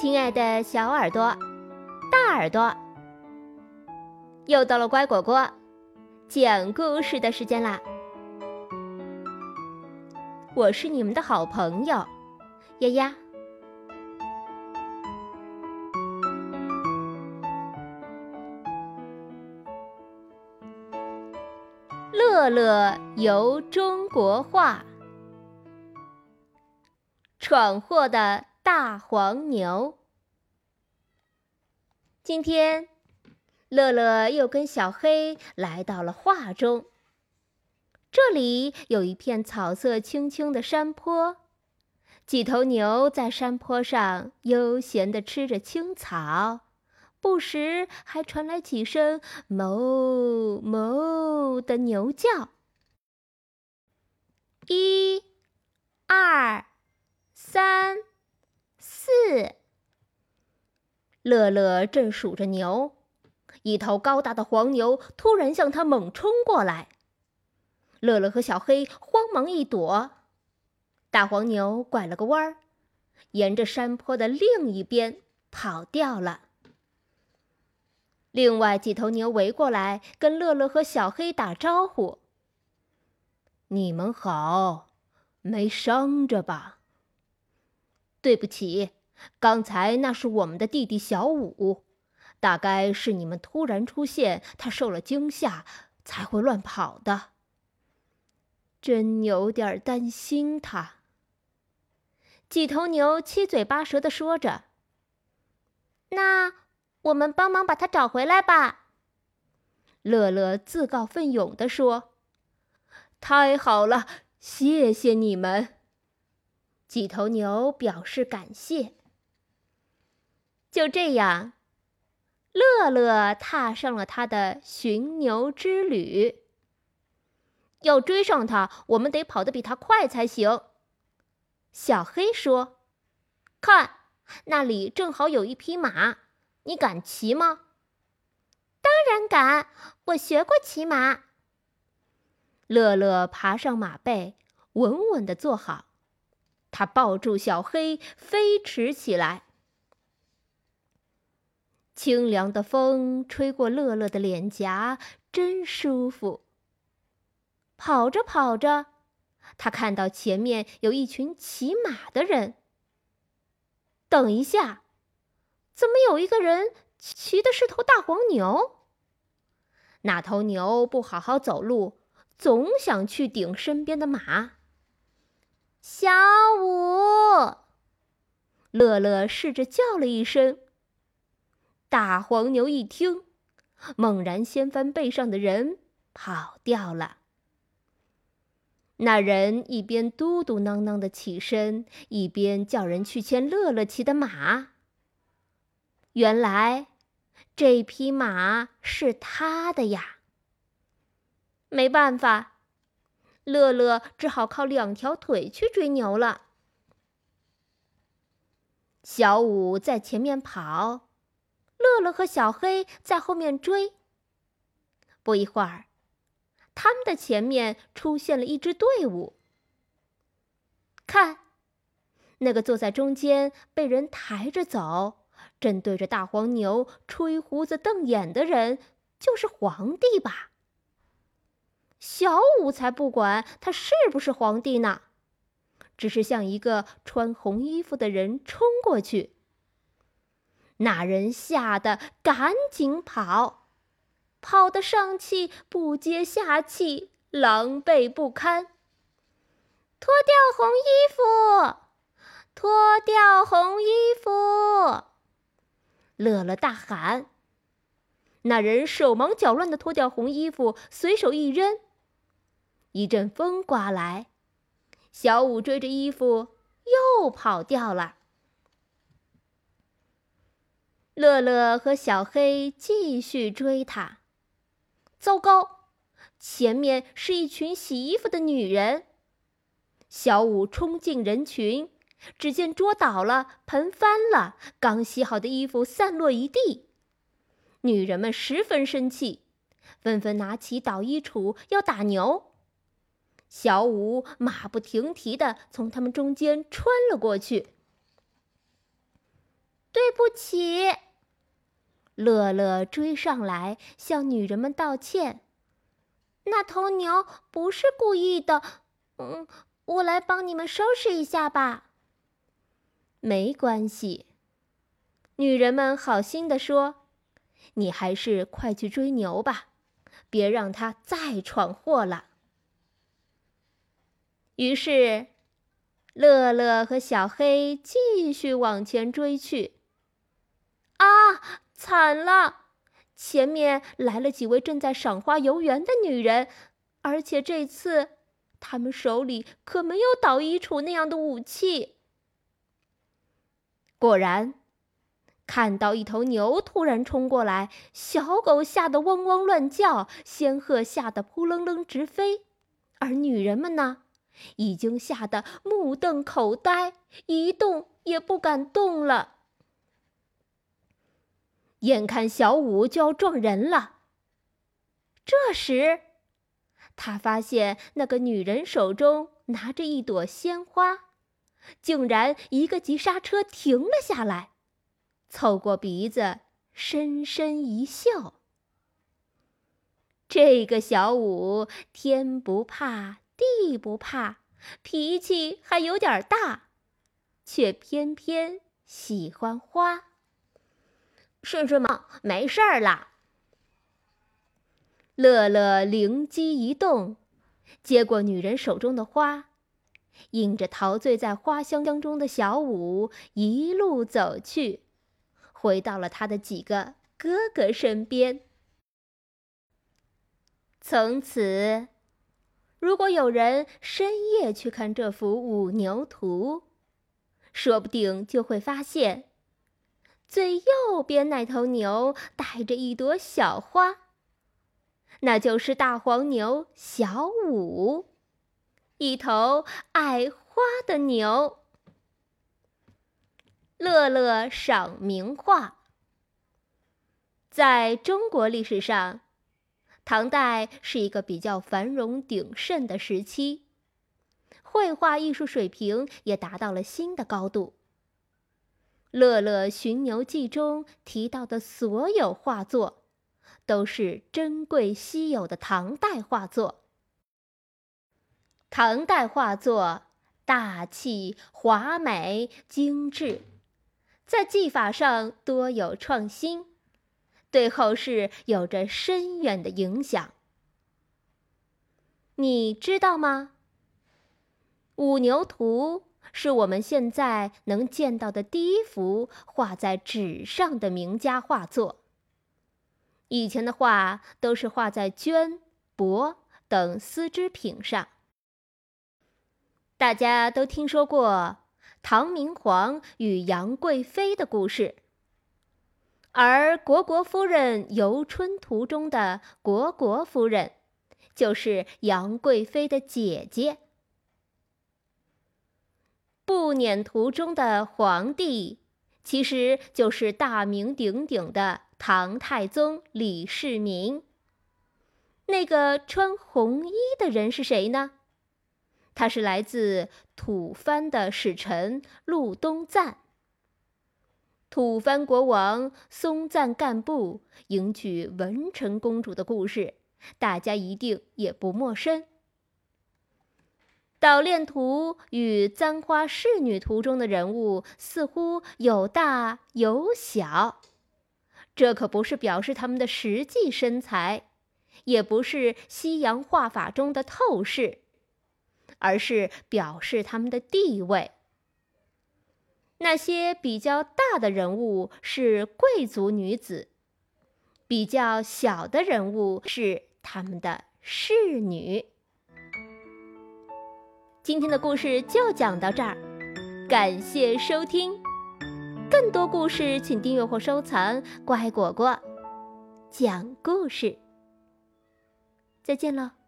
亲爱的小耳朵、大耳朵，又到了乖果果讲故事的时间啦！我是你们的好朋友丫丫。乐乐游中国画，闯祸的。大黄牛。今天，乐乐又跟小黑来到了画中。这里有一片草色青青的山坡，几头牛在山坡上悠闲地吃着青草，不时还传来几声“哞哞”的牛叫。一、二、三。四，乐乐正数着牛，一头高大的黄牛突然向他猛冲过来。乐乐和小黑慌忙一躲，大黄牛拐了个弯儿，沿着山坡的另一边跑掉了。另外几头牛围过来，跟乐乐和小黑打招呼：“你们好，没伤着吧？”“对不起。”刚才那是我们的弟弟小五，大概是你们突然出现，他受了惊吓，才会乱跑的。真有点担心他。几头牛七嘴八舌的说着：“那我们帮忙把他找回来吧。”乐乐自告奋勇地说：“太好了，谢谢你们。”几头牛表示感谢。就这样，乐乐踏上了他的寻牛之旅。要追上他，我们得跑得比他快才行。小黑说：“看，那里正好有一匹马，你敢骑吗？”“当然敢，我学过骑马。”乐乐爬上马背，稳稳地坐好，他抱住小黑，飞驰起来。清凉的风吹过乐乐的脸颊，真舒服。跑着跑着，他看到前面有一群骑马的人。等一下，怎么有一个人骑的是头大黄牛？那头牛不好好走路，总想去顶身边的马。小五，乐乐试着叫了一声。大黄牛一听，猛然掀翻背上的人，跑掉了。那人一边嘟嘟囔囔的起身，一边叫人去牵乐乐骑的马。原来，这匹马是他的呀。没办法，乐乐只好靠两条腿去追牛了。小五在前面跑。乐乐和小黑在后面追。不一会儿，他们的前面出现了一支队伍。看，那个坐在中间被人抬着走，正对着大黄牛吹胡子瞪眼的人，就是皇帝吧？小五才不管他是不是皇帝呢，只是向一个穿红衣服的人冲过去。那人吓得赶紧跑，跑得上气不接下气，狼狈不堪。脱掉红衣服，脱掉红衣服！乐乐大喊。那人手忙脚乱地脱掉红衣服，随手一扔。一阵风刮来，小五追着衣服又跑掉了。乐乐和小黑继续追他。糟糕，前面是一群洗衣服的女人。小五冲进人群，只见桌倒了，盆翻了，刚洗好的衣服散落一地。女人们十分生气，纷纷拿起捣衣杵要打牛。小五马不停蹄地从他们中间穿了过去。对不起。”乐乐追上来向女人们道歉：“那头牛不是故意的，嗯，我来帮你们收拾一下吧。”没关系，女人们好心地说：“你还是快去追牛吧，别让它再闯祸了。”于是，乐乐和小黑继续往前追去。啊，惨了！前面来了几位正在赏花游园的女人，而且这次他们手里可没有捣衣杵那样的武器。果然，看到一头牛突然冲过来，小狗吓得汪汪乱叫，仙鹤吓得扑棱棱直飞，而女人们呢，已经吓得目瞪口呆，一动也不敢动了。眼看小五就要撞人了，这时，他发现那个女人手中拿着一朵鲜花。竟然一个急刹车停了下来，凑过鼻子，深深一笑。这个小五天不怕地不怕，脾气还有点大，却偏偏喜欢花。顺顺忙，没事儿啦。乐乐灵机一动，接过女人手中的花。引着陶醉在花香中的小五一路走去，回到了他的几个哥哥身边。从此，如果有人深夜去看这幅五牛图，说不定就会发现，最右边那头牛带着一朵小花，那就是大黄牛小五。一头爱花的牛。乐乐赏名画。在中国历史上，唐代是一个比较繁荣鼎盛的时期，绘画艺术水平也达到了新的高度。乐乐《寻牛记》中提到的所有画作，都是珍贵稀有的唐代画作。唐代画作大气、华美、精致，在技法上多有创新，对后世有着深远的影响。你知道吗？《五牛图》是我们现在能见到的第一幅画在纸上的名家画作。以前的画都是画在绢、帛等丝织品上。大家都听说过唐明皇与杨贵妃的故事，而虢国夫人游春图中的虢国夫人，就是杨贵妃的姐姐。不辇图中的皇帝，其实就是大名鼎鼎的唐太宗李世民。那个穿红衣的人是谁呢？他是来自吐蕃的使臣陆东赞。吐蕃国王松赞干布迎娶文成公主的故事，大家一定也不陌生。捣练图与簪花仕女图中的人物似乎有大有小，这可不是表示他们的实际身材，也不是西洋画法中的透视。而是表示他们的地位。那些比较大的人物是贵族女子，比较小的人物是他们的侍女。今天的故事就讲到这儿，感谢收听。更多故事请订阅或收藏“乖果果讲故事”。再见了。